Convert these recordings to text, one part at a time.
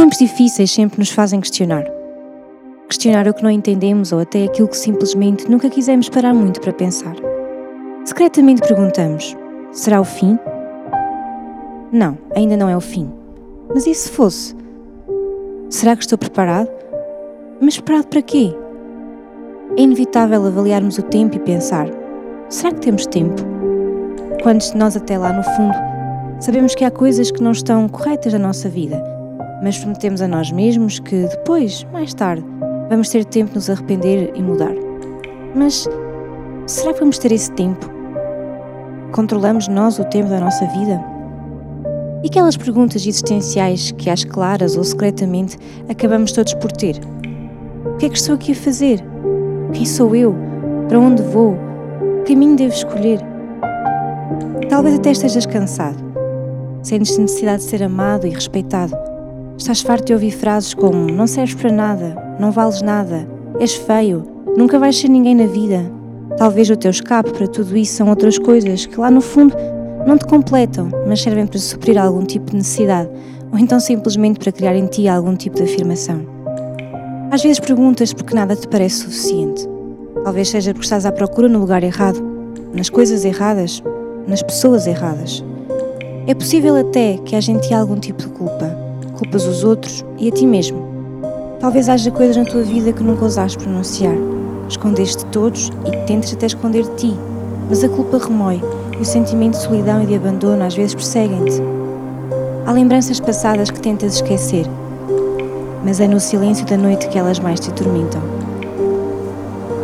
Os tempos difíceis sempre nos fazem questionar. Questionar o que não entendemos ou até aquilo que simplesmente nunca quisemos parar muito para pensar. Secretamente perguntamos: será o fim? Não, ainda não é o fim. Mas e se fosse? Será que estou preparado? Mas preparado para quê? É inevitável avaliarmos o tempo e pensar: será que temos tempo? Quantos de nós, até lá no fundo, sabemos que há coisas que não estão corretas na nossa vida, mas prometemos a nós mesmos que depois, mais tarde, vamos ter tempo de nos arrepender e mudar. Mas será que vamos ter esse tempo? Controlamos nós o tempo da nossa vida? E aquelas perguntas existenciais que, às claras ou secretamente, acabamos todos por ter? O que é que estou aqui a fazer? Quem sou eu? Para onde vou? Que caminho devo escolher? Talvez até estejas cansado. Sentes necessidade de ser amado e respeitado. Estás farto de ouvir frases como não serves para nada, não vales nada, és feio, nunca vais ser ninguém na vida. Talvez o teu escape para tudo isso são outras coisas que lá no fundo não te completam, mas servem para suprir algum tipo de necessidade ou então simplesmente para criar em ti algum tipo de afirmação. Às vezes perguntas porque nada te parece suficiente. Talvez seja porque estás à procura no lugar errado, nas coisas erradas, nas pessoas erradas. É possível até que haja em ti algum tipo de culpa. Culpas os outros e a ti mesmo. Talvez haja coisas na tua vida que nunca ousaste pronunciar. Escondeste de todos e tentes até esconder de ti. Mas a culpa remói e o sentimento de solidão e de abandono às vezes perseguem-te. Há lembranças passadas que tentas esquecer, mas é no silêncio da noite que elas mais te atormentam.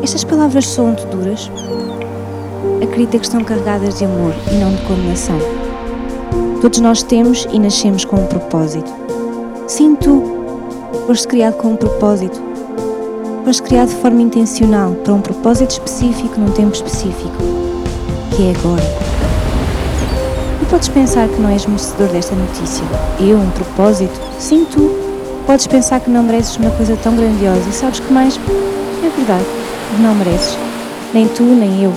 Estas palavras soam-te duras? Acredita que estão carregadas de amor e não de condenação. Todos nós temos e nascemos com um propósito. Sim, tu foste criado com um propósito. Foste criado de forma intencional para um propósito específico num tempo específico, que é agora. E podes pensar que não és merecedor desta notícia. Eu, um propósito? Sim, tu. Podes pensar que não mereces uma coisa tão grandiosa e sabes que mais? É verdade, não mereces. Nem tu, nem eu.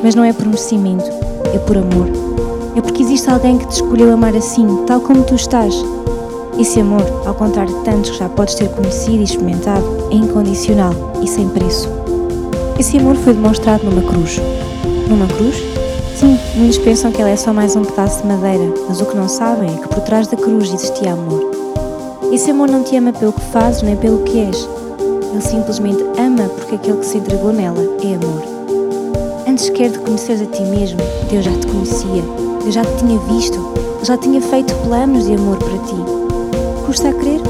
Mas não é por merecimento, é por amor. É porque existe alguém que te escolheu amar assim, tal como tu estás. Esse amor, ao contrário de tantos que já podes ter conhecido e experimentado, é incondicional e sem preço. Esse amor foi demonstrado numa cruz. Numa cruz? Sim, muitos pensam que ela é só mais um pedaço de madeira, mas o que não sabem é que por trás da cruz existia amor. Esse amor não te ama pelo que fazes nem pelo que és. Ele simplesmente ama porque aquele que se entregou nela é amor. Antes sequer de conheceres a ti mesmo, Deus já te conhecia, Deus já te tinha visto, Ele já tinha feito planos de amor para ti. Custa a crer?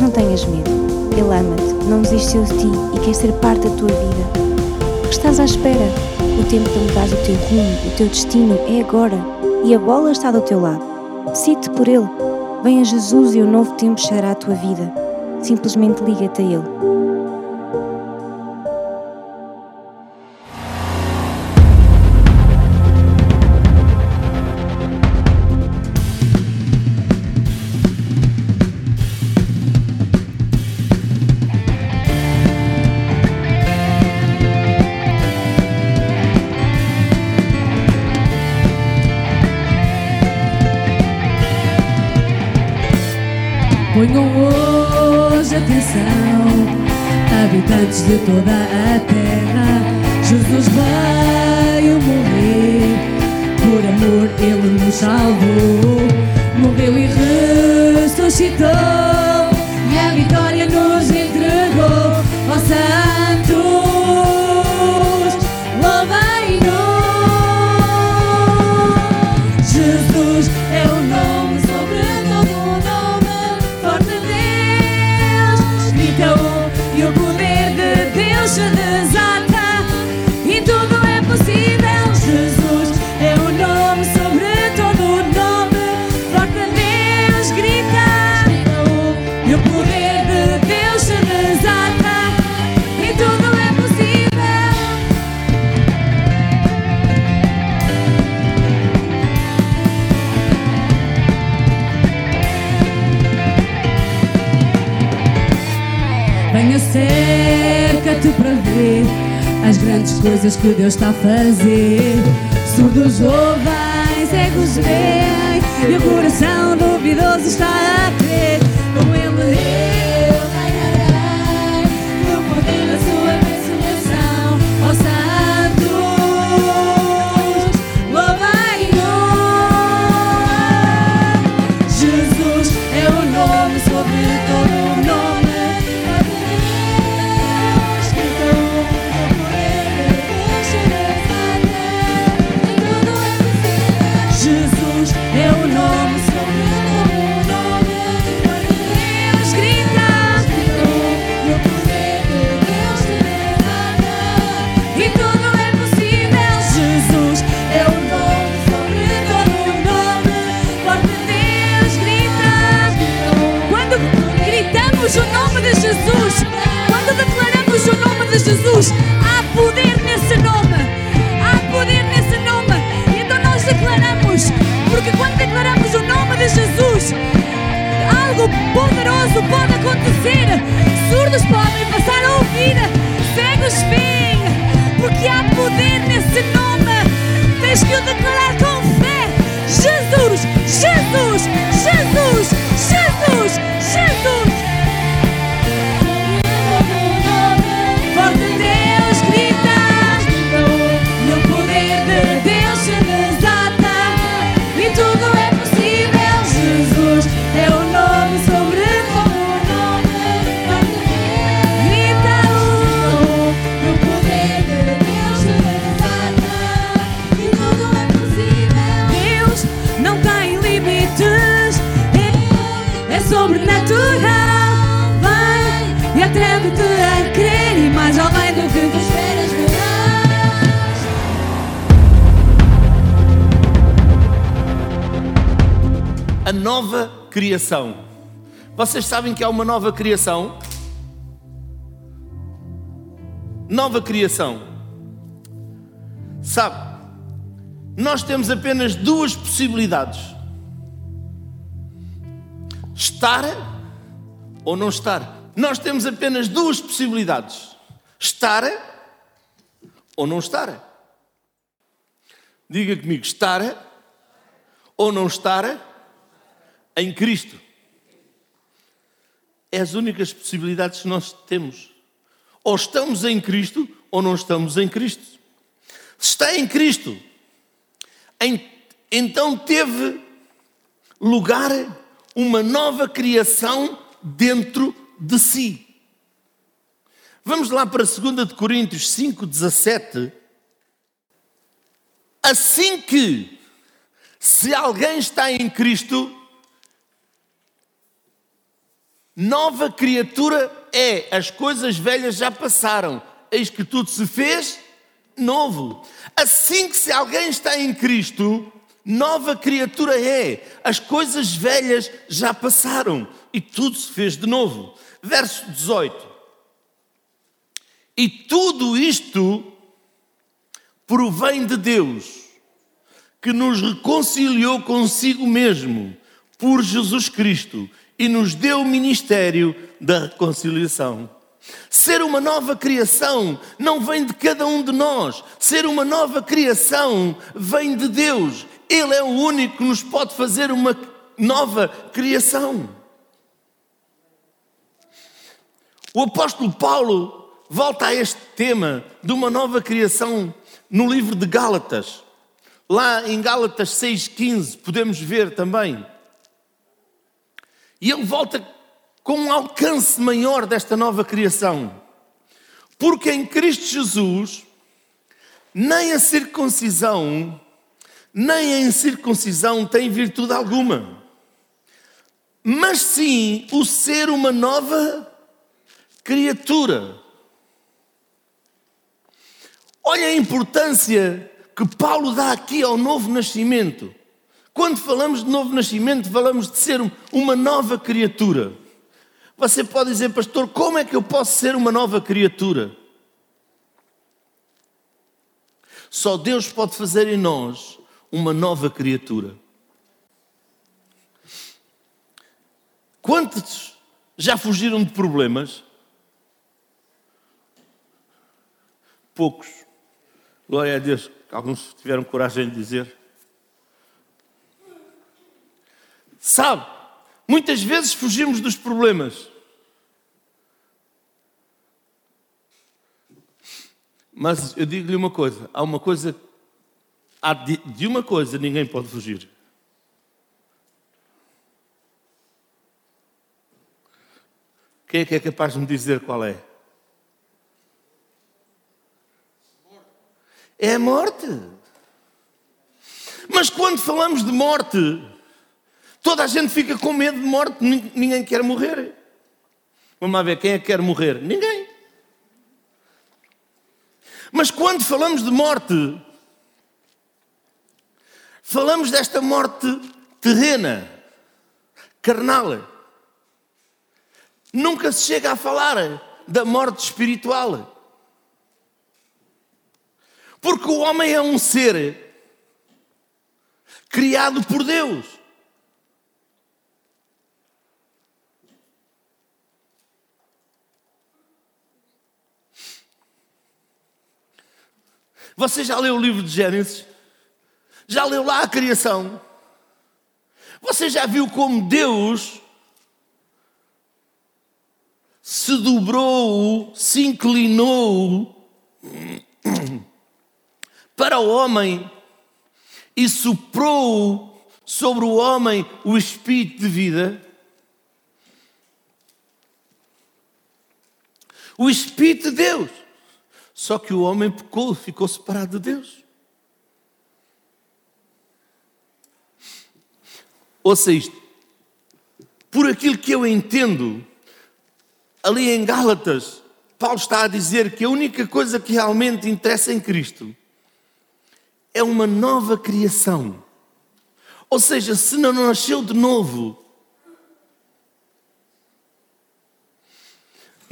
Não tenhas medo. Ele ama-te, não desistiu de ti e quer ser parte da tua vida. Estás à espera? O tempo de mudar o teu rumo, o teu destino é agora e a bola está do teu lado. Decide-te por Ele. Venha Jesus e o novo tempo chegará à tua vida. Simplesmente liga-te a Ele. Habitantes de toda a terra. Jesus veio morrer, por amor ele nos salvou. As grandes coisas que Deus está a fazer. Surdos ouvem, cegos veem e o coração duvidoso está a crer. Com ele Jesus, quando declaramos o nome de Jesus, há poder nesse nome. Há poder nesse nome. Então nós declaramos, porque quando declaramos o nome de Jesus, algo poderoso pode acontecer. Surdos podem passar a ouvir, cegos veem, porque há poder nesse nome. Tens que o declarar com fé. Jesus, Jesus, Jesus, Jesus, Jesus. Nova criação. Vocês sabem que há uma nova criação? Nova criação. Sabe, nós temos apenas duas possibilidades: estar ou não estar. Nós temos apenas duas possibilidades: estar ou não estar. Diga comigo, estar ou não estar em Cristo. É as únicas possibilidades que nós temos. Ou estamos em Cristo ou não estamos em Cristo. Se está em Cristo, então teve lugar uma nova criação dentro de si. Vamos lá para 2 de Coríntios 5, 17. Assim que, se alguém está em Cristo, Nova criatura é, as coisas velhas já passaram, eis que tudo se fez novo. Assim que se alguém está em Cristo, nova criatura é, as coisas velhas já passaram e tudo se fez de novo. Verso 18. E tudo isto provém de Deus, que nos reconciliou consigo mesmo por Jesus Cristo e nos deu o ministério da reconciliação. Ser uma nova criação não vem de cada um de nós. Ser uma nova criação vem de Deus. Ele é o único que nos pode fazer uma nova criação. O apóstolo Paulo volta a este tema de uma nova criação no livro de Gálatas. Lá em Gálatas 6,15 podemos ver também. E ele volta com um alcance maior desta nova criação. Porque em Cristo Jesus, nem a circuncisão, nem a incircuncisão tem virtude alguma, mas sim o ser uma nova criatura. Olha a importância que Paulo dá aqui ao novo nascimento. Quando falamos de novo nascimento, falamos de ser uma nova criatura. Você pode dizer, pastor, como é que eu posso ser uma nova criatura? Só Deus pode fazer em nós uma nova criatura. Quantos já fugiram de problemas? Poucos. Glória a Deus, alguns tiveram coragem de dizer. Sabe, muitas vezes fugimos dos problemas. Mas eu digo-lhe uma coisa: há uma coisa, há de, de uma coisa ninguém pode fugir. Quem é que é capaz de me dizer qual é? É a morte. Mas quando falamos de morte, toda a gente fica com medo de morte, nin- ninguém quer morrer. Vamos lá ver, quem é que quer morrer? Ninguém. Mas quando falamos de morte, falamos desta morte terrena, carnal. Nunca se chega a falar da morte espiritual. Porque o homem é um ser criado por Deus. Você já leu o livro de Gênesis? Já leu lá a criação? Você já viu como Deus se dobrou, se inclinou para o homem e soprou sobre o homem o espírito de vida? O espírito de Deus. Só que o homem pecou, ficou separado de Deus. Ouça isto. Por aquilo que eu entendo, ali em Gálatas, Paulo está a dizer que a única coisa que realmente interessa em Cristo é uma nova criação. Ou seja, se não nasceu de novo,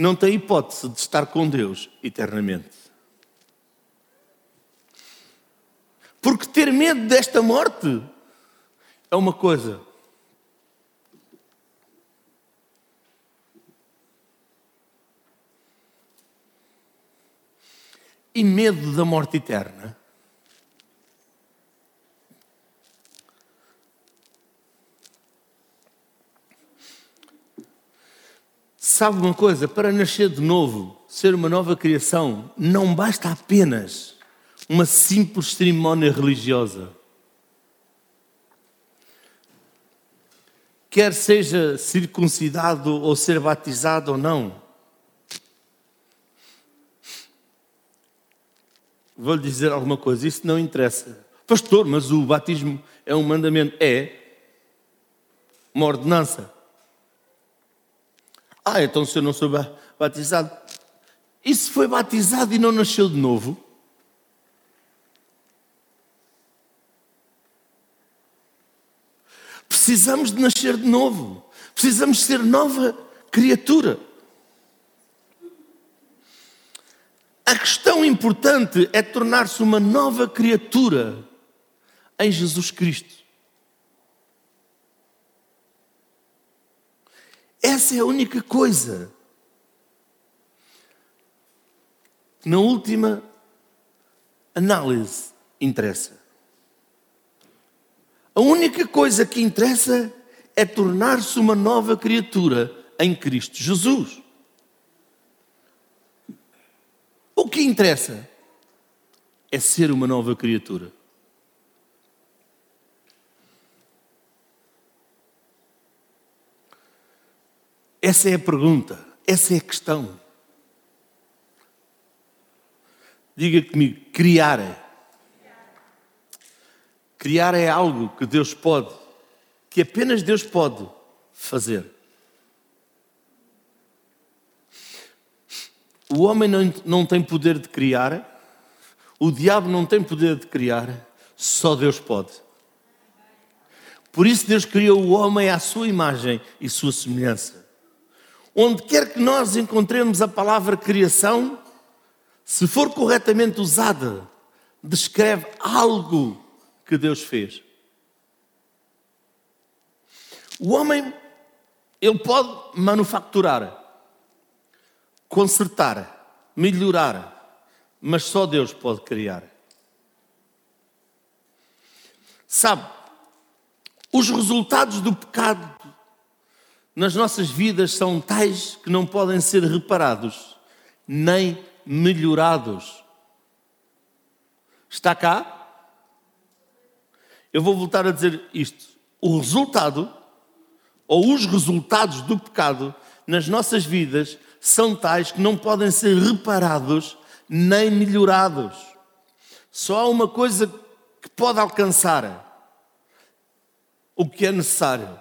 não tem hipótese de estar com Deus eternamente. Porque ter medo desta morte é uma coisa. E medo da morte eterna. Sabe uma coisa? Para nascer de novo, ser uma nova criação, não basta apenas uma simples cerimónia religiosa. Quer seja circuncidado ou ser batizado ou não. Vou-lhe dizer alguma coisa, isso não interessa. Pastor, mas o batismo é um mandamento? É uma ordenança. Ah, então se eu não sou ba- batizado. E se foi batizado e não nasceu de novo? Precisamos de nascer de novo. Precisamos ser nova criatura. A questão importante é tornar-se uma nova criatura em Jesus Cristo. Essa é a única coisa. Na última análise interessa. A única coisa que interessa é tornar-se uma nova criatura em Cristo Jesus. O que interessa é ser uma nova criatura. Essa é a pergunta, essa é a questão. Diga comigo, criar. Criar é algo que Deus pode, que apenas Deus pode fazer. O homem não, não tem poder de criar, o diabo não tem poder de criar, só Deus pode. Por isso Deus criou o homem à sua imagem e sua semelhança. Onde quer que nós encontremos a palavra criação, se for corretamente usada, descreve algo que Deus fez. O homem, ele pode manufacturar, consertar, melhorar, mas só Deus pode criar. Sabe, Os resultados do pecado nas nossas vidas são tais que não podem ser reparados nem melhorados. Está cá? Eu vou voltar a dizer isto. O resultado, ou os resultados do pecado nas nossas vidas, são tais que não podem ser reparados nem melhorados. Só há uma coisa que pode alcançar o que é necessário.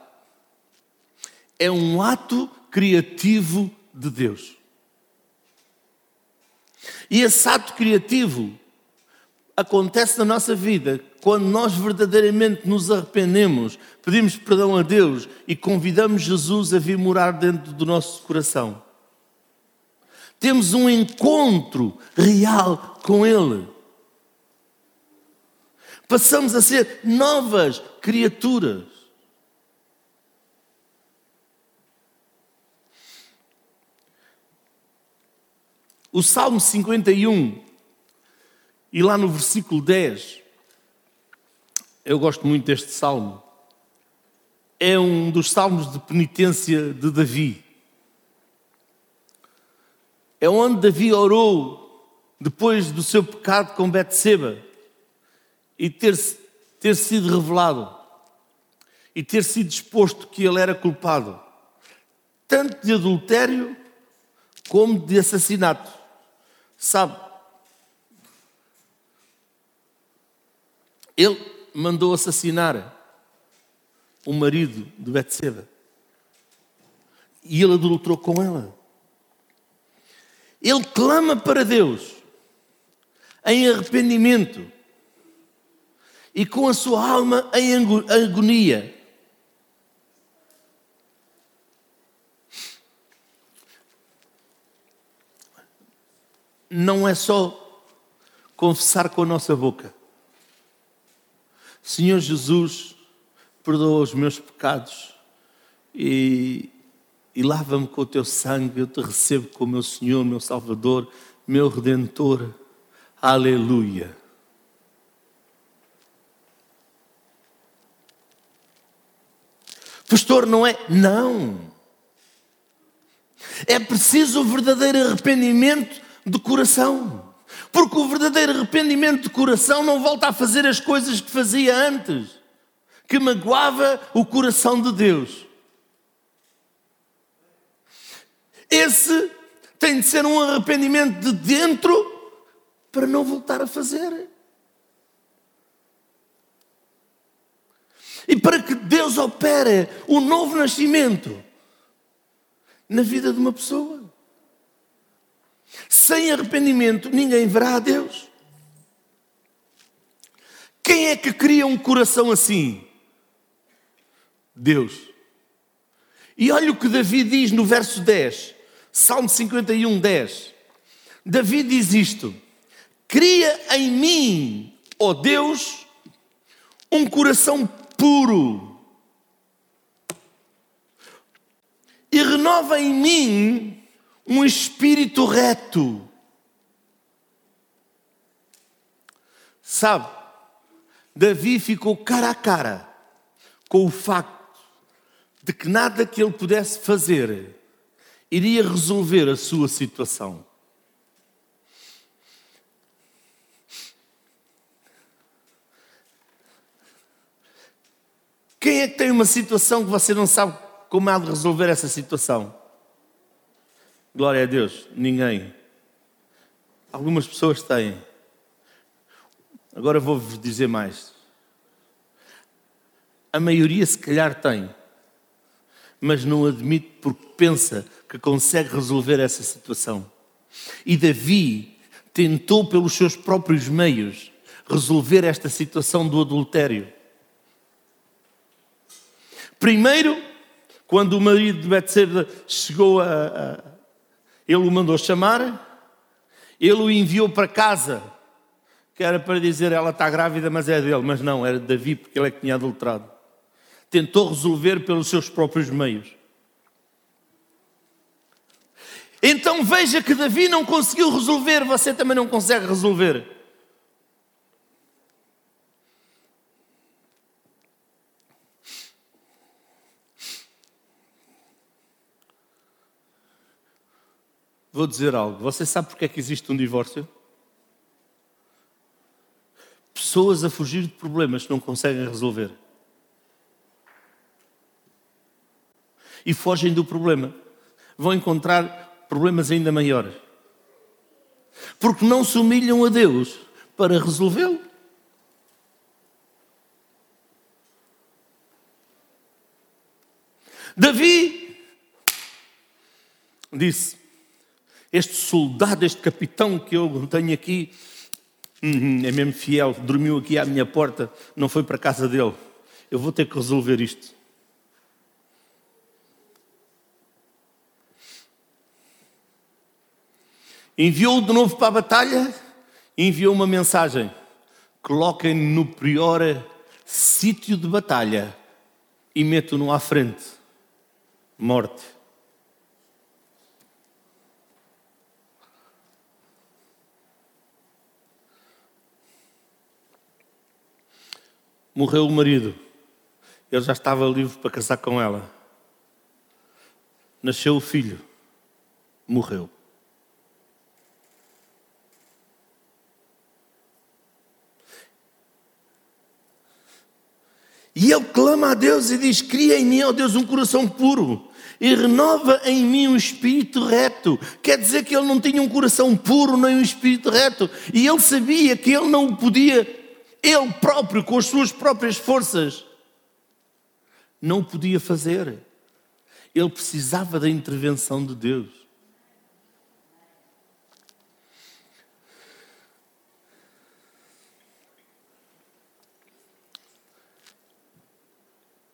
É um ato criativo de Deus. E esse ato criativo acontece na nossa vida quando nós verdadeiramente nos arrependemos, pedimos perdão a Deus e convidamos Jesus a vir morar dentro do nosso coração. Temos um encontro real com Ele. Passamos a ser novas criaturas. O Salmo 51, e lá no versículo 10, eu gosto muito deste salmo, é um dos salmos de penitência de Davi. É onde Davi orou depois do seu pecado com Betseba e ter, ter sido revelado e ter sido exposto que ele era culpado, tanto de adultério como de assassinato. Sabe? Ele mandou assassinar o marido de Betseba. E ele adulterou com ela. Ele clama para Deus em arrependimento e com a sua alma em agonia. Não é só confessar com a nossa boca. Senhor Jesus, perdoa os meus pecados e, e lava-me com o teu sangue. Eu te recebo como meu Senhor, meu Salvador, meu Redentor. Aleluia. Pastor, não é? Não. É preciso o verdadeiro arrependimento de coração. Porque o verdadeiro arrependimento de coração não volta a fazer as coisas que fazia antes, que magoava o coração de Deus. Esse tem de ser um arrependimento de dentro para não voltar a fazer. E para que Deus opere o novo nascimento na vida de uma pessoa. Sem arrependimento, ninguém verá a Deus. Quem é que cria um coração assim? Deus. E olha o que Davi diz no verso 10, Salmo 51, 10. Davi diz isto: Cria em mim, ó Deus, um coração puro e renova em mim um espírito reto. Sabe, Davi ficou cara a cara com o facto de que nada que ele pudesse fazer iria resolver a sua situação. Quem é que tem uma situação que você não sabe como há de resolver essa situação? Glória a Deus, ninguém. Algumas pessoas têm. Agora vou-vos dizer mais. A maioria, se calhar, tem, mas não admite porque pensa que consegue resolver essa situação. E Davi tentou, pelos seus próprios meios, resolver esta situação do adultério. Primeiro, quando o marido de Betseba chegou a, ele o mandou chamar, ele o enviou para casa, que era para dizer ela está grávida, mas é dele. Mas não, era de Davi, porque ele é que tinha adulterado. Tentou resolver pelos seus próprios meios. Então veja que Davi não conseguiu resolver, você também não consegue resolver. Vou dizer algo. Você sabe porque é que existe um divórcio? Pessoas a fugir de problemas que não conseguem resolver. E fogem do problema. Vão encontrar problemas ainda maiores. Porque não se humilham a Deus para resolvê-lo. Davi disse: Este soldado, este capitão que eu tenho aqui, uhum, é mesmo fiel, dormiu aqui à minha porta, não foi para a casa dele. Eu vou ter que resolver isto. Enviou-o de novo para a batalha, enviou uma mensagem: coloquem-no no pior sítio de batalha e metam-no à frente. Morte. Morreu o marido. Ele já estava livre para casar com ela. Nasceu o filho. Morreu. E ele clama a Deus e diz: Cria em mim, ó Deus, um coração puro e renova em mim um espírito reto. Quer dizer que ele não tinha um coração puro nem um espírito reto. E ele sabia que ele não podia, ele próprio, com as suas próprias forças, não podia fazer. Ele precisava da intervenção de Deus.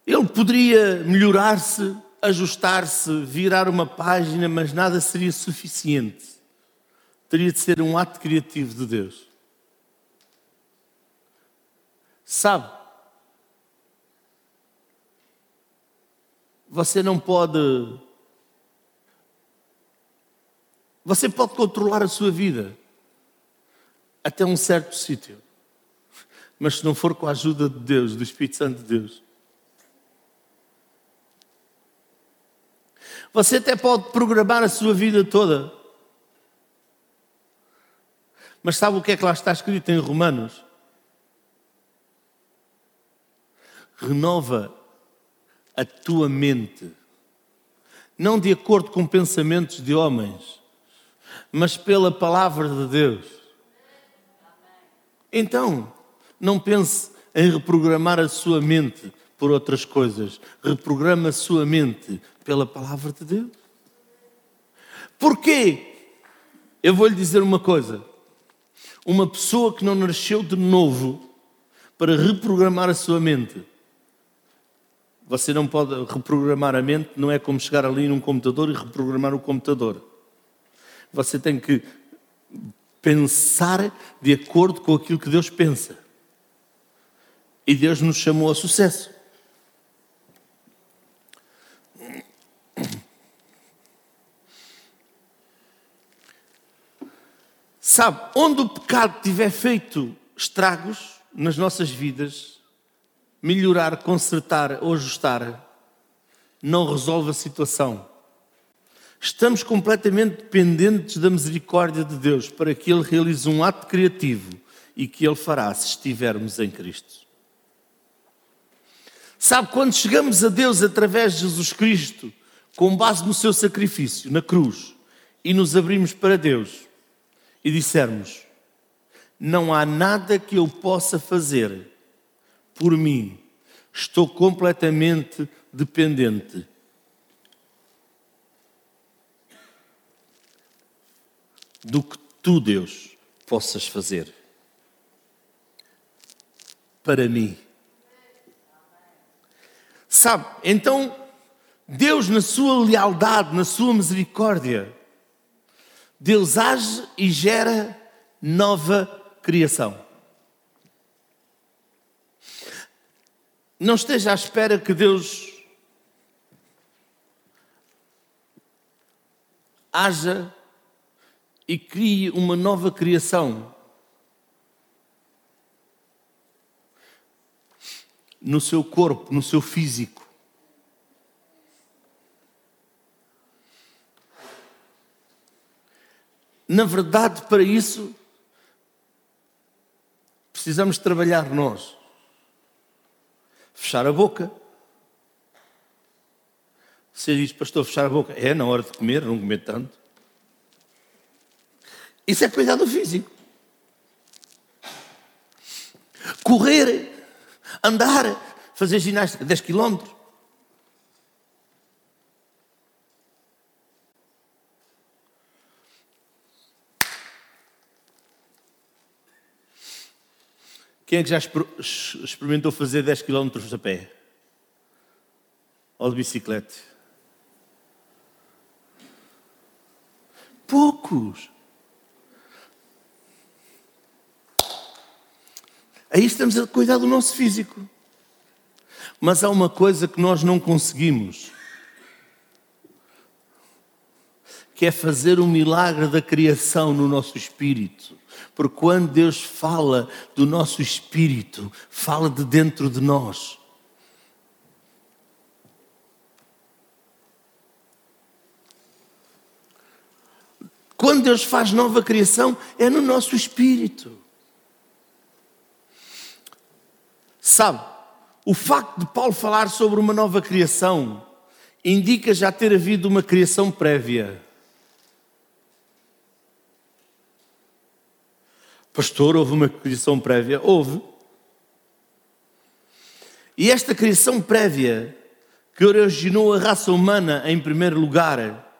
Ele poderia melhorar-se, ajustar-se, virar uma página, mas nada seria suficiente. Teria de ser um ato criativo de Deus. Sabe? Você não pode. Você pode controlar a sua vida até um certo sítio. Mas se não for com a ajuda de Deus, do Espírito Santo de Deus, Você até pode programar a sua vida toda. Mas sabe o que é que lá está escrito em Romanos? Renova a tua mente, não de acordo com pensamentos de homens, mas pela palavra de Deus. Então, não pense em reprogramar a sua mente por outras coisas. Reprograma a sua mente pela palavra de Deus. Porquê? Eu vou lhe dizer uma coisa. Uma pessoa que não nasceu de novo para reprogramar a sua mente. Você não pode reprogramar a mente, não é como chegar ali num computador e reprogramar o computador. Você tem que pensar de acordo com aquilo que Deus pensa. E Deus nos chamou a sucesso. Sabe, onde o pecado tiver feito estragos nas nossas vidas, melhorar, consertar ou ajustar, não resolve a situação. Estamos completamente dependentes da misericórdia de Deus para que Ele realize um ato criativo e que Ele fará se estivermos em Cristo. Sabe, quando chegamos a Deus através de Jesus Cristo, com base no seu sacrifício na cruz, e nos abrimos para Deus, e dissermos: Não há nada que eu possa fazer por mim, estou completamente dependente. Do que tu, Deus, possas fazer para mim. Sabe, então, Deus, na sua lealdade, na sua misericórdia, Deus age e gera nova criação. Não esteja à espera que Deus haja e crie uma nova criação. No seu corpo, no seu físico. na verdade, para isso, precisamos trabalhar nós. Fechar a boca. Você diz, pastor, fechar a boca. É na hora de comer, não comer tanto. Isso é cuidado físico. Correr, andar, fazer ginástica 10 quilómetros. Quem é que já exper- experimentou fazer 10 quilómetros a pé? Ou de bicicleta? Poucos. Aí estamos a cuidar do nosso físico. Mas há uma coisa que nós não conseguimos, que é fazer o milagre da criação no nosso espírito. Porque quando Deus fala do nosso espírito, fala de dentro de nós. Quando Deus faz nova criação, é no nosso espírito. Sabe, o facto de Paulo falar sobre uma nova criação indica já ter havido uma criação prévia. Pastor, houve uma criação prévia? Houve. E esta criação prévia, que originou a raça humana em primeiro lugar,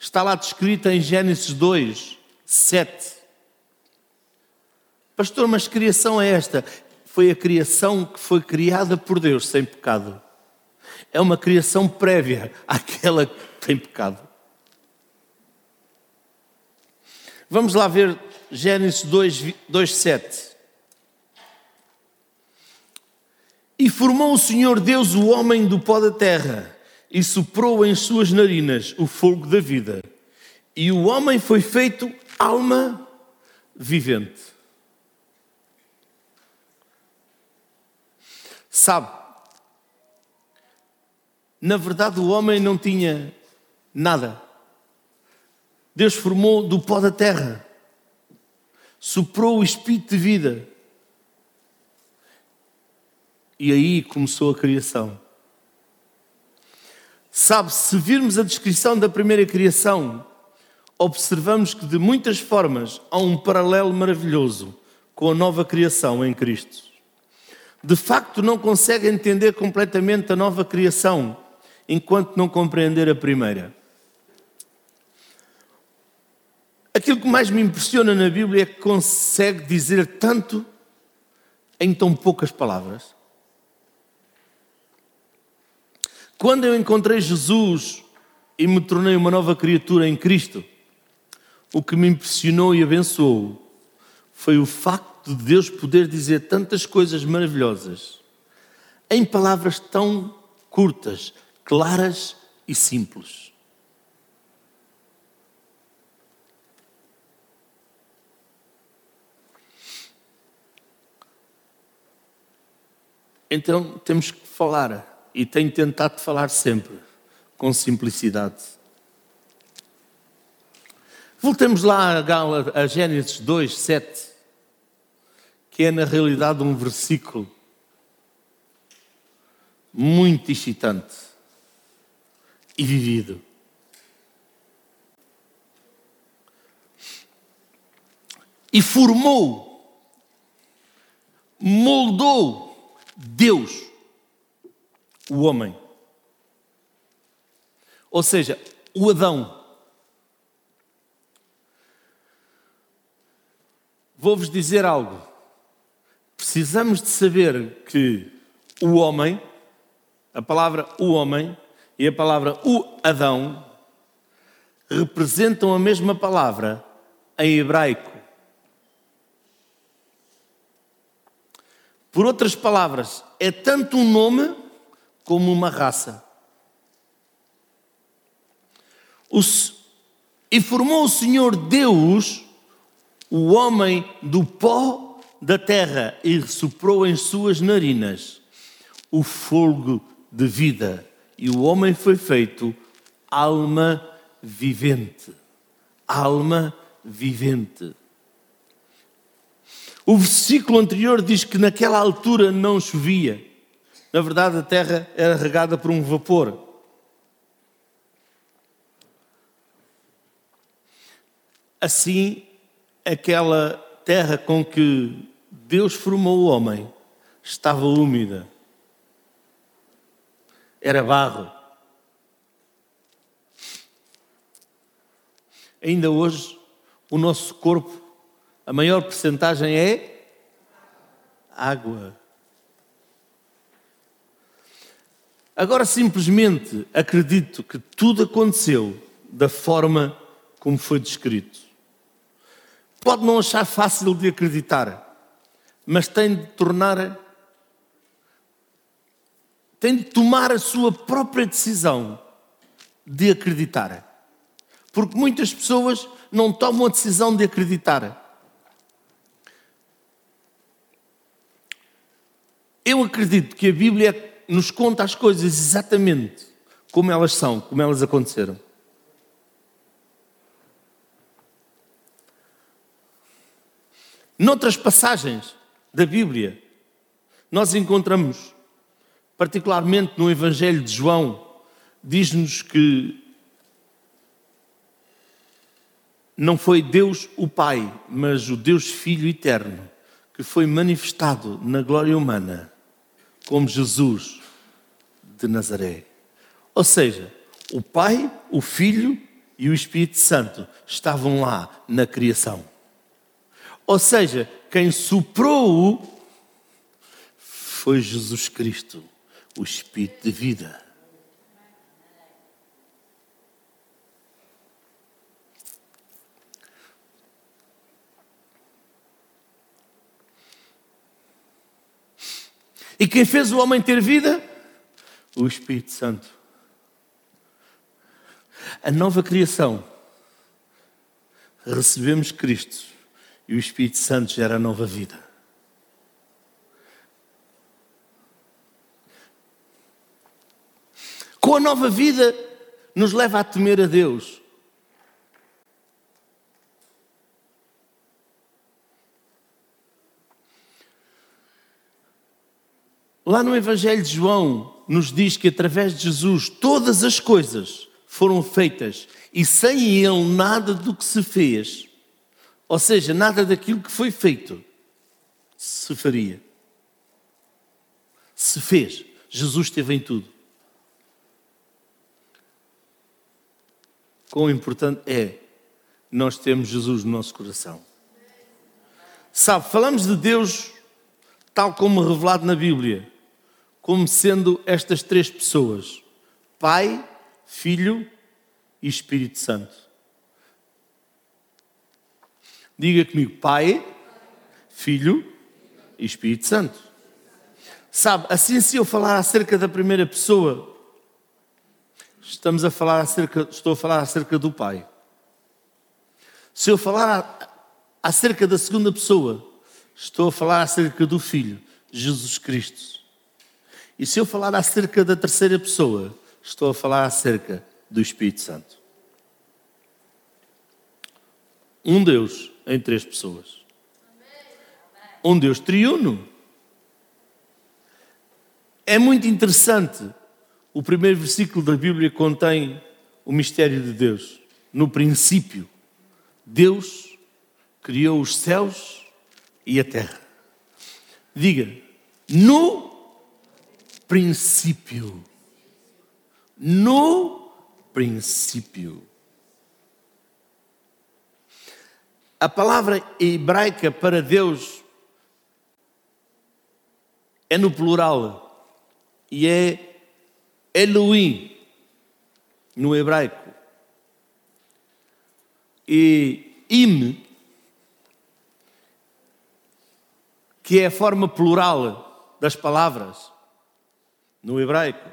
está lá descrita em Gênesis 2, 7. Pastor, mas criação é esta? Foi a criação que foi criada por Deus sem pecado. É uma criação prévia àquela que tem pecado. Vamos lá ver Gênesis 2, 2 7. E formou o Senhor Deus o homem do pó da terra, e soprou em suas narinas o fogo da vida. E o homem foi feito alma vivente. Sabe, na verdade o homem não tinha nada. Deus formou do pó da terra, soprou o espírito de vida. E aí começou a criação. Sabe, se virmos a descrição da primeira criação, observamos que de muitas formas há um paralelo maravilhoso com a nova criação em Cristo. De facto, não consegue entender completamente a nova criação enquanto não compreender a primeira. Aquilo que mais me impressiona na Bíblia é que consegue dizer tanto em tão poucas palavras. Quando eu encontrei Jesus e me tornei uma nova criatura em Cristo, o que me impressionou e abençoou foi o facto de Deus poder dizer tantas coisas maravilhosas em palavras tão curtas, claras e simples. Então temos que falar, e tenho tentado falar sempre, com simplicidade. Voltemos lá a, Gala, a Gênesis 2, 7, que é na realidade um versículo muito excitante e vivido. E formou, moldou Deus, o homem. Ou seja, o Adão. Vou-vos dizer algo. Precisamos de saber que o homem, a palavra o homem e a palavra o Adão representam a mesma palavra em hebraico. Por outras palavras, é tanto um nome como uma raça. O, e formou o Senhor Deus o homem do pó da terra e soprou em suas narinas o fogo de vida. E o homem foi feito alma vivente. Alma vivente. O versículo anterior diz que naquela altura não chovia. Na verdade, a terra era regada por um vapor. Assim, aquela terra com que Deus formou o homem estava úmida. Era barro. Ainda hoje, o nosso corpo, a maior percentagem é água. Agora, simplesmente acredito que tudo aconteceu da forma como foi descrito. Pode não achar fácil de acreditar, mas tem de tornar, tem de tomar a sua própria decisão de acreditar. Porque muitas pessoas não tomam a decisão de acreditar. Eu acredito que a Bíblia nos conta as coisas exatamente como elas são, como elas aconteceram. Noutras passagens da Bíblia, nós encontramos, particularmente no Evangelho de João, diz-nos que não foi Deus o Pai, mas o Deus Filho eterno, que foi manifestado na glória humana como Jesus de Nazaré. Ou seja, o Pai, o Filho e o Espírito Santo estavam lá na criação. Ou seja, quem soprou foi Jesus Cristo, o Espírito de vida. E quem fez o homem ter vida? O Espírito Santo. A nova criação. Recebemos Cristo e o Espírito Santo gera nova vida. Com a nova vida, nos leva a temer a Deus. Lá no Evangelho de João, nos diz que através de Jesus todas as coisas foram feitas e sem Ele nada do que se fez, ou seja, nada daquilo que foi feito, se faria. Se fez. Jesus esteve em tudo. Quão importante é nós termos Jesus no nosso coração. Sabe, falamos de Deus tal como revelado na Bíblia, como sendo estas três pessoas: Pai, Filho e Espírito Santo. Diga comigo: Pai, Filho e Espírito Santo. Sabe, assim se eu falar acerca da primeira pessoa, estamos a falar acerca, estou a falar acerca do Pai. Se eu falar acerca da segunda pessoa, estou a falar acerca do Filho, Jesus Cristo. E se eu falar acerca da terceira pessoa, estou a falar acerca do Espírito Santo. Um Deus em três pessoas. Um Deus triuno. É muito interessante. O primeiro versículo da Bíblia contém o mistério de Deus. No princípio, Deus criou os céus e a terra. Diga, no princípio. No princípio. A palavra hebraica para Deus é no plural e é Elohim no hebraico. E Im, que é a forma plural das palavras no hebraico.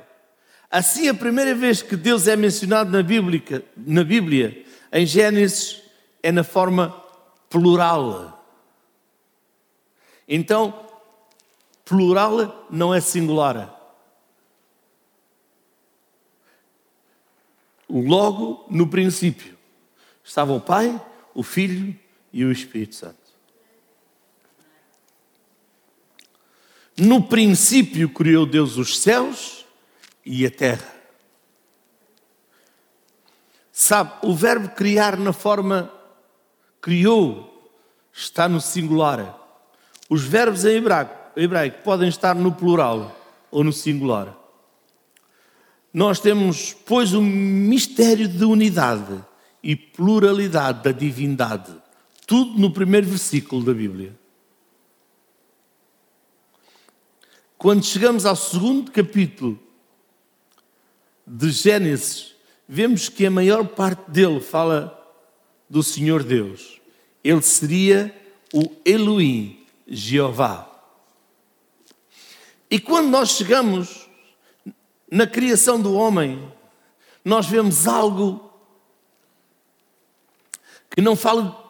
Assim, a primeira vez que Deus é mencionado na Bíblia, na Bíblia em Gênesis, é na forma plural. Então, plural não é singular. Logo, no princípio, estava o Pai, o Filho e o Espírito Santo. No princípio criou Deus os céus e a terra. Sabe, o verbo criar na forma criou está no singular. Os verbos em hebraico, hebraico podem estar no plural ou no singular. Nós temos, pois, um mistério de unidade e pluralidade da divindade. Tudo no primeiro versículo da Bíblia. Quando chegamos ao segundo capítulo de Gênesis, vemos que a maior parte dele fala do Senhor Deus. Ele seria o Elohim, Jeová. E quando nós chegamos na criação do homem, nós vemos algo que não fala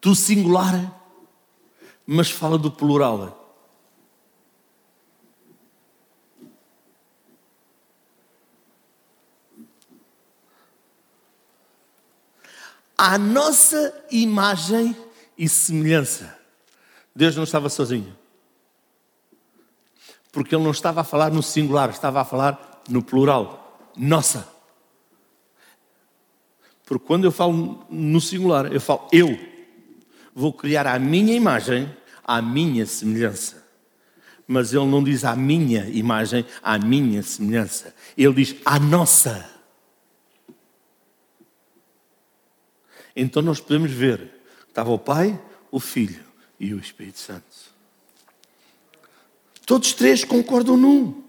do singular, mas fala do plural. À nossa imagem e semelhança. Deus não estava sozinho. Porque ele não estava a falar no singular, estava a falar no plural. Nossa. Porque quando eu falo no singular, eu falo eu. Vou criar a minha imagem, a minha semelhança. Mas ele não diz a minha imagem, a minha semelhança. Ele diz a nossa. Então nós podemos ver: estava o Pai, o Filho e o Espírito Santo. Todos três concordam num.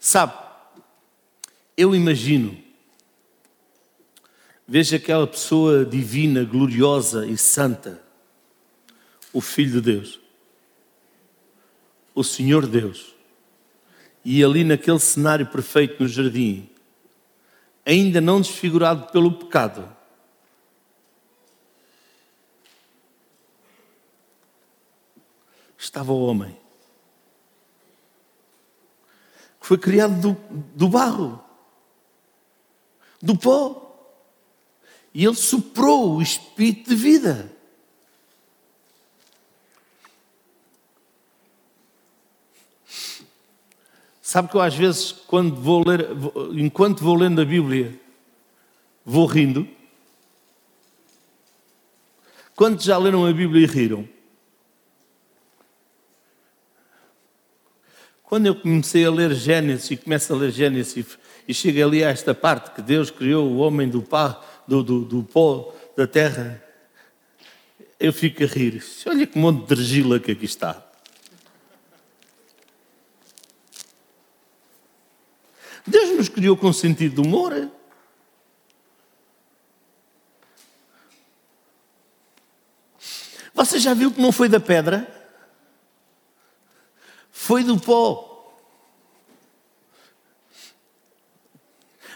Sabe, eu imagino, veja aquela pessoa divina, gloriosa e santa, o Filho de Deus, o Senhor Deus, e ali naquele cenário perfeito no jardim, ainda não desfigurado pelo pecado, estava o homem que foi criado do, do barro, do pó, e ele soprou o espírito de vida. Sabe que eu às vezes, quando vou ler, enquanto vou lendo a Bíblia, vou rindo. Quantos já leram a Bíblia e riram? Quando eu comecei a ler Gênesis e começo a ler Gênesis e chego ali a esta parte que Deus criou o homem do, pá, do, do, do pó da terra, eu fico a rir. Olha que monte de argila que aqui está. Deus nos criou com sentido de humor. Você já viu que não foi da pedra? Foi do pó.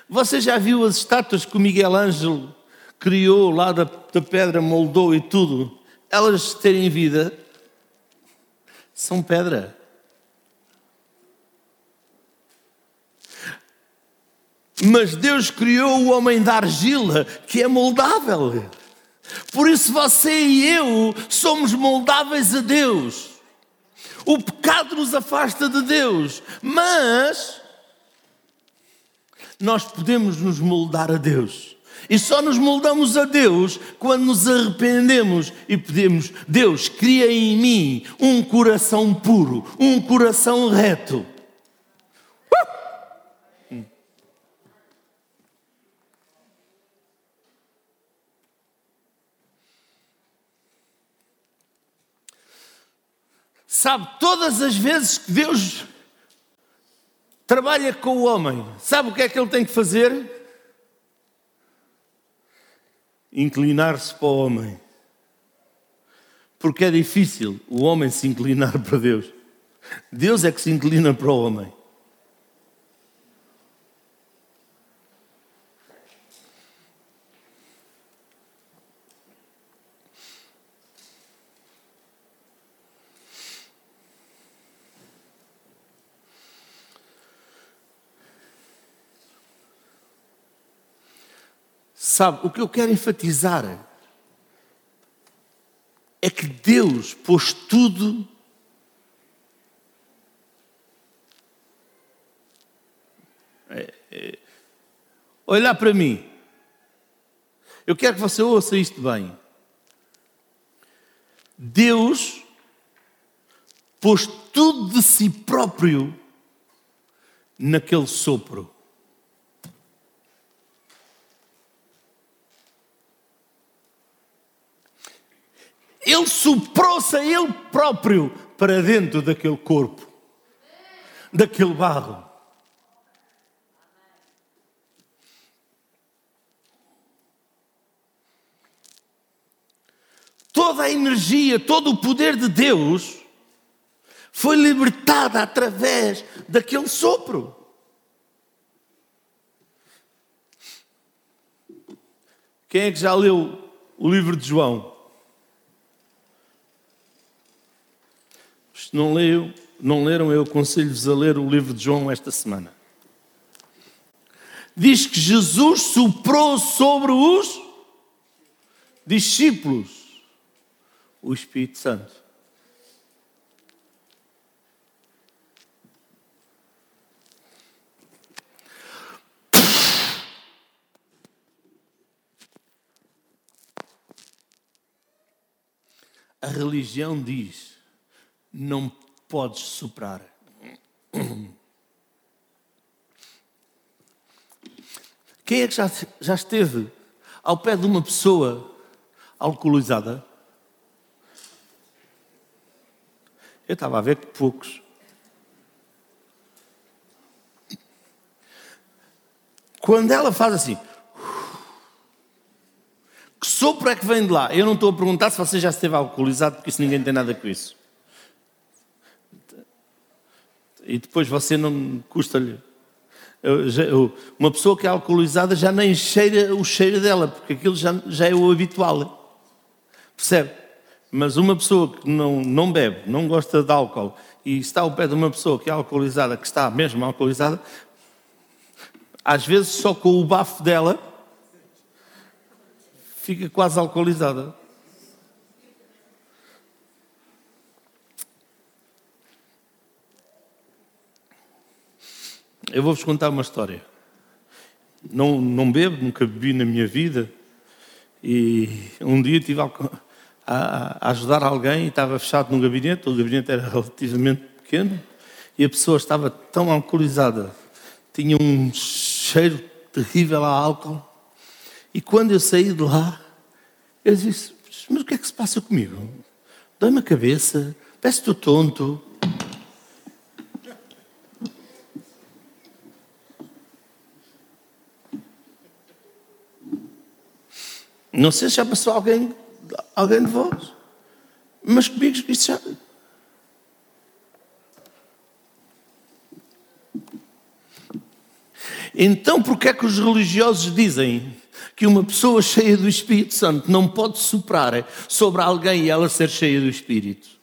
Você já viu as estátuas que o Miguel Ângelo criou lá da, da pedra, moldou e tudo? Elas terem vida, são pedra. Mas Deus criou o homem da argila, que é moldável. Por isso você e eu somos moldáveis a Deus. O pecado nos afasta de Deus, mas nós podemos nos moldar a Deus. E só nos moldamos a Deus quando nos arrependemos e pedimos: Deus, cria em mim um coração puro, um coração reto. Sabe, todas as vezes que Deus trabalha com o homem, sabe o que é que ele tem que fazer? Inclinar-se para o homem. Porque é difícil o homem se inclinar para Deus. Deus é que se inclina para o homem. Sabe, o que eu quero enfatizar é que Deus pôs tudo É, é, olhar para mim. Eu quero que você ouça isto bem. Deus pôs tudo de si próprio naquele sopro. Ele soprou-se a ele próprio para dentro daquele corpo, daquele barro. Toda a energia, todo o poder de Deus foi libertada através daquele sopro. Quem é que já leu o livro de João? Não, leio, não leram, eu aconselho-vos a ler o livro de João esta semana. Diz que Jesus soprou sobre os discípulos o Espírito Santo. A religião diz: não podes soprar. Quem é que já, já esteve ao pé de uma pessoa alcoolizada? Eu estava a ver que poucos. Quando ela faz assim, que sopro é que vem de lá? Eu não estou a perguntar se você já esteve alcoolizado, porque isso ninguém tem nada com isso. E depois você não custa-lhe. Uma pessoa que é alcoolizada já nem cheira o cheiro dela, porque aquilo já, já é o habitual. Percebe? Mas uma pessoa que não, não bebe, não gosta de álcool e está ao pé de uma pessoa que é alcoolizada, que está mesmo alcoolizada, às vezes só com o bafo dela fica quase alcoolizada. Eu vou-vos contar uma história. Não, não bebo, nunca bebi na minha vida. E um dia tive álcool a, ajudar alguém e estava fechado num gabinete, o gabinete era relativamente pequeno e a pessoa estava tão alcoolizada, tinha um cheiro terrível a álcool. E quando eu saí de lá, eu disse: Mas o que é que se passa comigo? Dói-me a cabeça, parece que estou tonto. Não sei se já passou alguém alguém de vós. Mas comigo isto já. Então, por que é que os religiosos dizem que uma pessoa cheia do Espírito Santo não pode soprar sobre alguém e ela ser cheia do Espírito?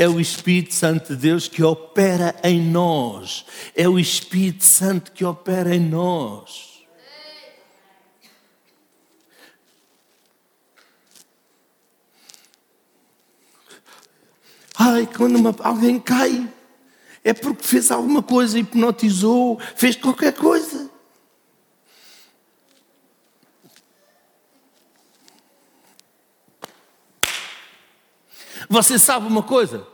É o Espírito Santo de Deus que opera em nós. É o Espírito Santo que opera em nós. Ai, quando uma, alguém cai, é porque fez alguma coisa, hipnotizou, fez qualquer coisa. Você sabe uma coisa?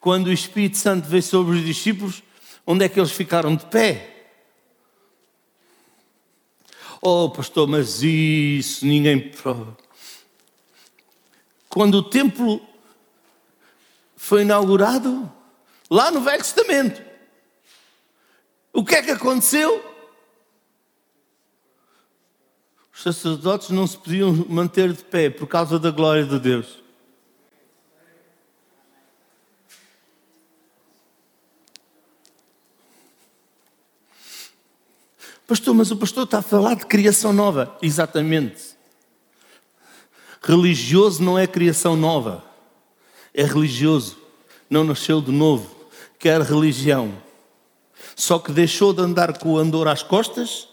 Quando o Espírito Santo veio sobre os discípulos, onde é que eles ficaram de pé? Oh, pastor, mas isso ninguém. Quando o templo foi inaugurado, lá no Velho Testamento, o que é que aconteceu? Os sacerdotes não se podiam manter de pé por causa da glória de Deus. Pastor, mas o pastor está a falar de criação nova. Exatamente. Religioso não é criação nova, é religioso. não nasceu de novo, quer religião. Só que deixou de andar com o andor às costas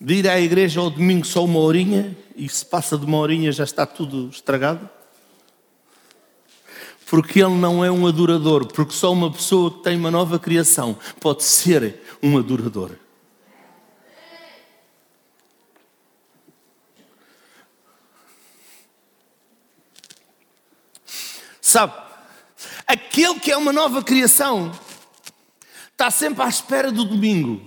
de ir à igreja ao domingo só uma horinha e se passa de uma horinha já está tudo estragado? Porque ele não é um adorador, porque só uma pessoa que tem uma nova criação pode ser um adorador. Sabe, aquele que é uma nova criação está sempre à espera do domingo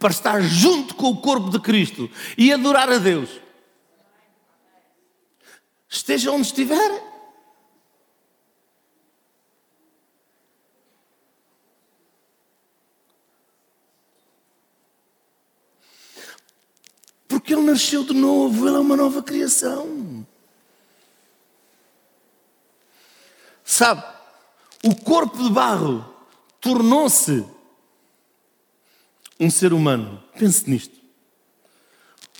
para estar junto com o corpo de Cristo e adorar a Deus. Esteja onde estiver. Porque ele nasceu de novo, ele é uma nova criação. Sabe, o corpo de barro tornou-se um ser humano. Pense nisto.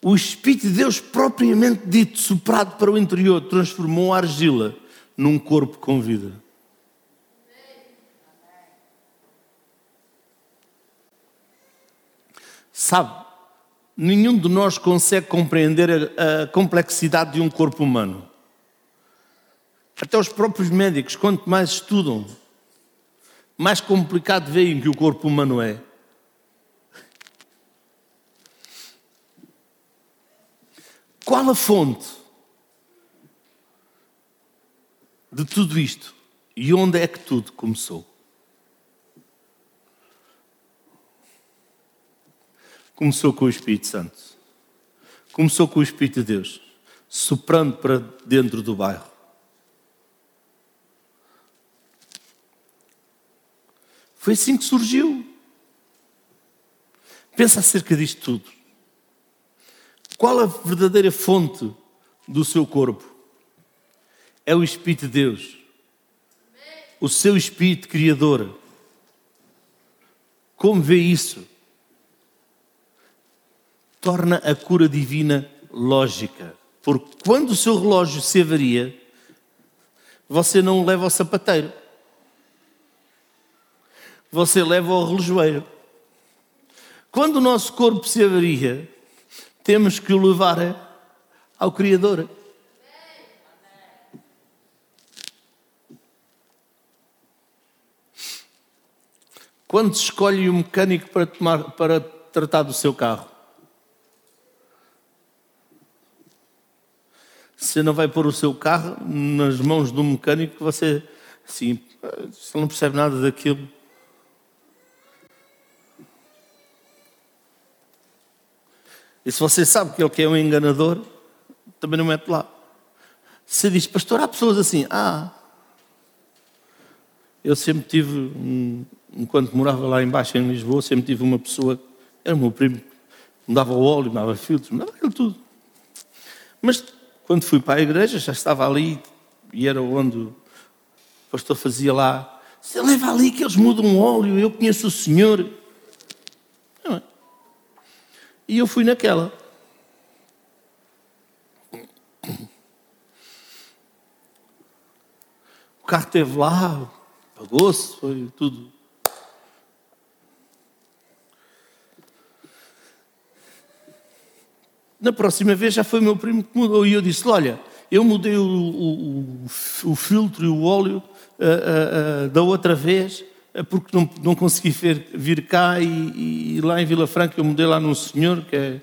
O Espírito de Deus, propriamente dito, soprado para o interior, transformou a argila num corpo com vida. Sabe, nenhum de nós consegue compreender a, complexidade de um corpo humano. Até os próprios médicos, quanto mais estudam, mais complicado veem que o corpo humano é. Qual a fonte de tudo isto? E onde é que tudo começou? Começou com o Espírito Santo. Começou com o Espírito de Deus, soprando para dentro do bairro. Foi assim que surgiu. Pensa acerca disto tudo. Qual a verdadeira fonte do seu corpo? É o Espírito de Deus. O seu Espírito Criador. Como vê isso? Torna a cura divina lógica. Porque quando o seu relógio se avaria, você não leva ao sapateiro. Você leva ao relojoeiro. Quando o nosso corpo se avaria, temos que o levar ao Criador. Quando se escolhe um mecânico para, tomar, para tratar do seu carro, você não vai pôr o seu carro nas mãos de um mecânico que você, assim, você não percebe nada daquilo. E se você sabe que ele é um enganador, também não mete lá. Você diz, pastor, há pessoas assim. Ah, eu sempre tive, enquanto morava lá embaixo em Lisboa, sempre tive uma pessoa, era o meu primo, me dava óleo, me dava filtros, me dava aquilo tudo. Mas quando fui para a igreja, já estava ali e era onde o pastor fazia lá. Você leva ali que eles mudam óleo, eu conheço o Senhor. É? E eu fui naquela. O carro esteve lá, pagou-se, foi tudo. Na próxima vez já foi meu primo que mudou e eu disse: Olha, eu mudei o, o, o filtro e o óleo uh, uh, uh, da outra vez porque não, não consegui vir, vir cá e, e, lá em Vila Franca eu mudei lá num senhor que é.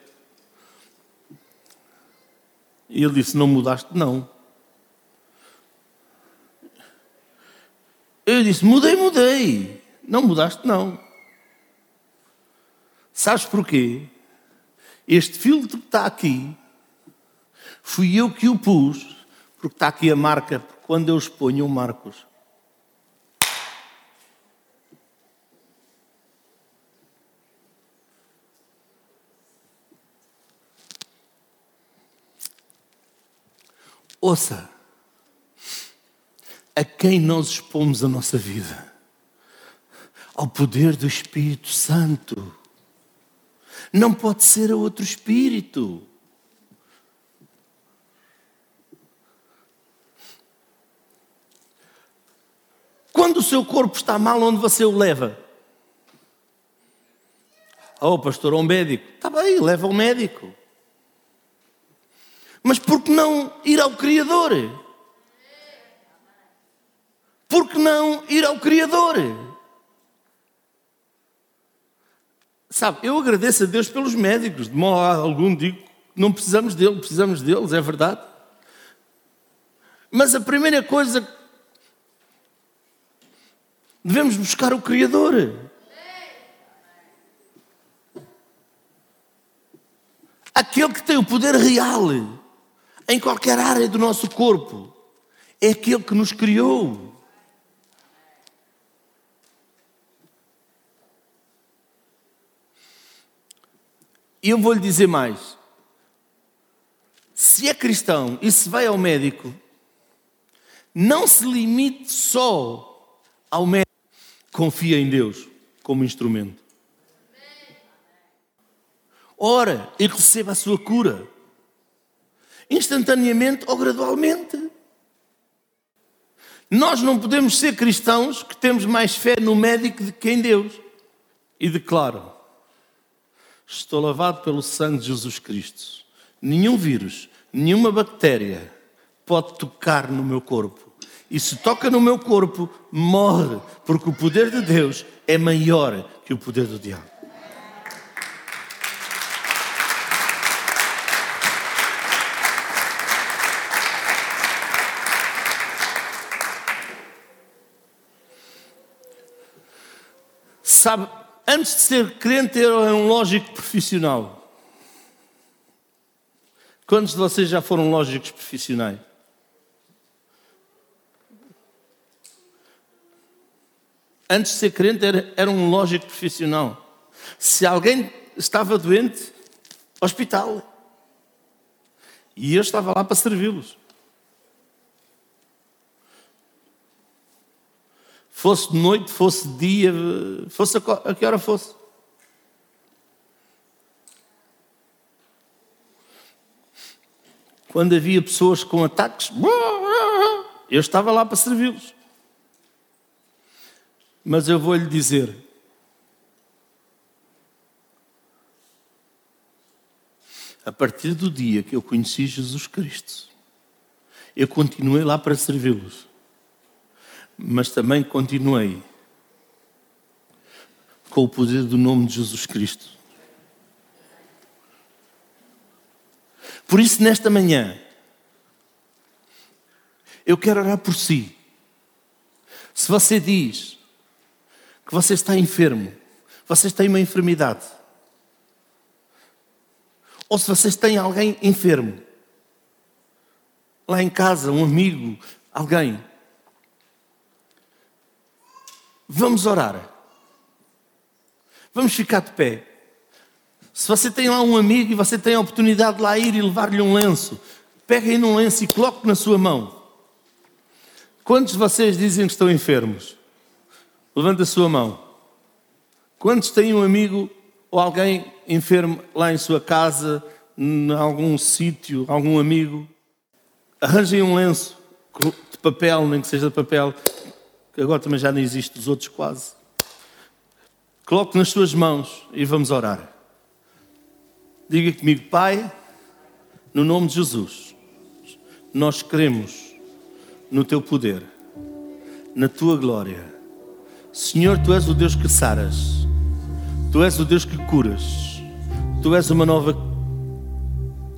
E ele disse: Não mudaste? Não. Eu disse: Mudei, mudei. Não mudaste? Não. Sabes porquê? Este filtro que está aqui, fui eu que o pus, porque está aqui a marca, quando eu exponho, Marcos. Ouça, a quem nós expomos a nossa vida? Ao poder do Espírito Santo. Não pode ser a outro espírito. Quando o seu corpo está mal, onde você o leva? Oh, pastor, ao médico. Está bem, leva ao médico. Mas por que não ir ao Criador? Por que não ir ao Criador? Sabe, eu agradeço a Deus pelos médicos, de modo algum digo não precisamos deles, precisamos deles, é verdade. Mas a primeira coisa devemos buscar o Criador. Aquele que tem o poder real em qualquer área do nosso corpo é aquele que nos criou. E eu vou lhe dizer mais. Se é cristão e se vai ao médico, não se limite só ao médico. Confia em Deus como instrumento. Ora e receba a sua cura. Instantaneamente ou gradualmente. Nós não podemos ser cristãos que temos mais fé no médico do que em Deus. E declaro: Estou lavado pelo sangue de Jesus Cristo. Nenhum vírus, nenhuma bactéria pode tocar no meu corpo. E se toca no meu corpo, morre, porque o poder de Deus é maior que o poder do diabo. Sabe, antes de ser crente, era um lógico profissional. Quantos de vocês já foram lógicos profissionais? Antes de ser crente, era, era um lógico profissional. Se alguém estava doente, hospital. E eu estava lá para servi-los. Fosse noite, fosse dia, fosse a que hora fosse. Quando havia pessoas com ataques, eu estava lá para servi-los. Mas eu vou lhe dizer: a partir do dia que eu conheci Jesus Cristo, eu continuei lá para servi-los, mas também continuei com o poder do nome de Jesus Cristo. Por isso, nesta manhã, eu quero orar por si. Se você diz que você está enfermo, vocês têm uma enfermidade, ou se vocês têm alguém enfermo, lá em casa, um amigo, alguém, vamos orar. Vamos ficar de pé. Se você tem lá um amigo e você tem a oportunidade de lá ir e levar-lhe um lenço, pegue aí num lenço e coloque na sua mão. Quantos de vocês dizem que estão enfermos? Levanta a sua mão. Quantos têm um amigo ou alguém enfermo lá em sua casa, em algum sítio, algum amigo? Arranjem um lenço de papel, nem que seja de papel, que agora também já não existe, os outros quase. Coloque nas suas mãos e vamos orar. Diga comigo, Pai, no nome de Jesus, nós cremos no Teu poder, na Tua glória. Senhor, Tu és o Deus que saras, Tu és o Deus que curas, Tu és uma nova.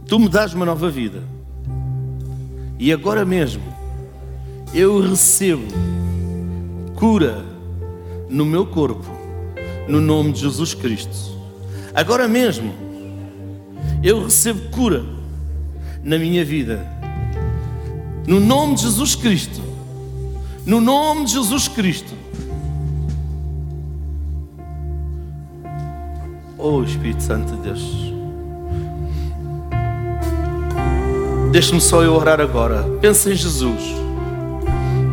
Tu me dás uma nova vida. E agora mesmo, eu recebo cura no meu corpo, no nome de Jesus Cristo. Agora mesmo, eu recebo cura na minha vida. No nome de Jesus Cristo. No nome de Jesus Cristo. Oh Espírito Santo de Deus. Deixe-me só eu orar agora. Pensa em Jesus.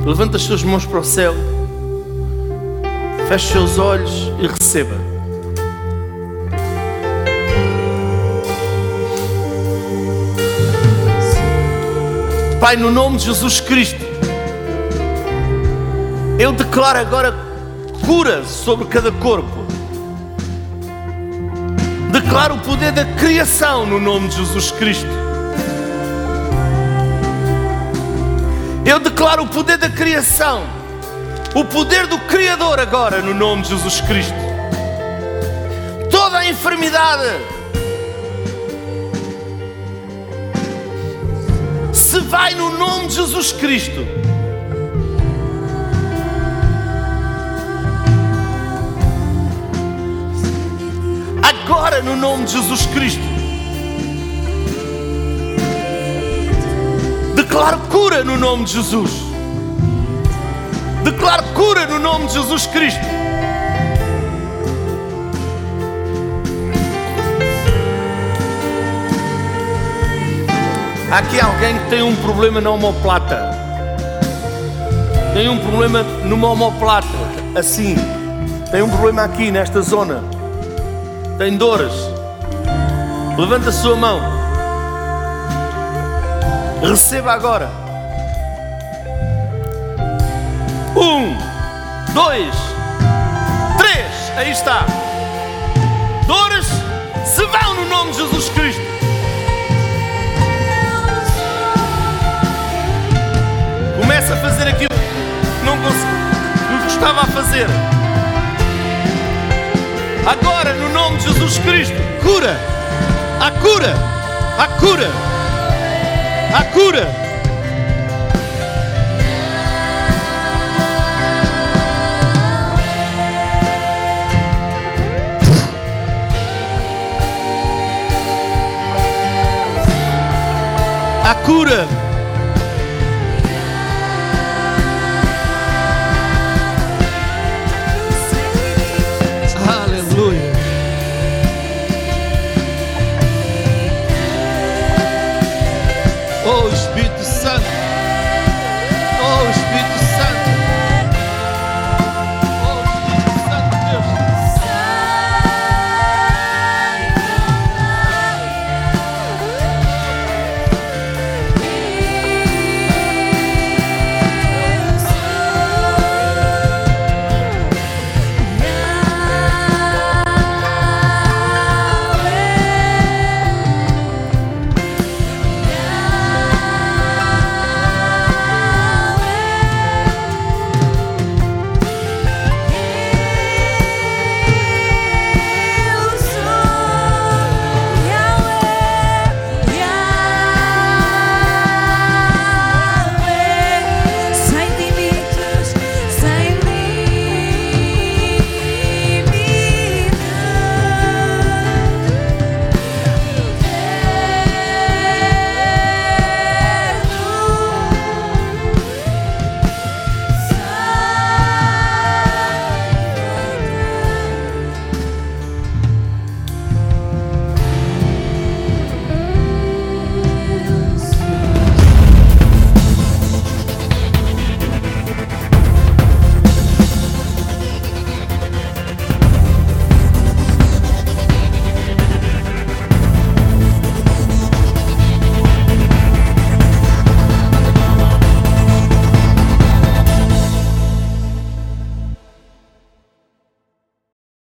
Levanta as suas mãos para o céu. Feche seus olhos e receba. Pai, no nome de Jesus Cristo, eu declaro agora cura sobre cada corpo. Declaro o poder da criação no nome de Jesus Cristo. Eu declaro o poder da criação o poder do Criador agora no nome de Jesus Cristo. Toda a enfermidade se vai no nome de Jesus Cristo. Agora, no nome de Jesus Cristo, declaro cura no nome de Jesus. Declaro cura no nome de Jesus Cristo. Há aqui alguém que tem um problema na omoplata. Tem um problema numa omoplata, assim. Tem um problema aqui, nesta zona. Tem dores. Levanta a sua mão. Receba agora. Um, dois, três. Aí está. Dores se vão no nome de Jesus Cristo. Começa a fazer aquilo que não consegui, gostava a fazer. Agora, no nome de Jesus Cristo, cura. A cura. A cura. A cura. A cura.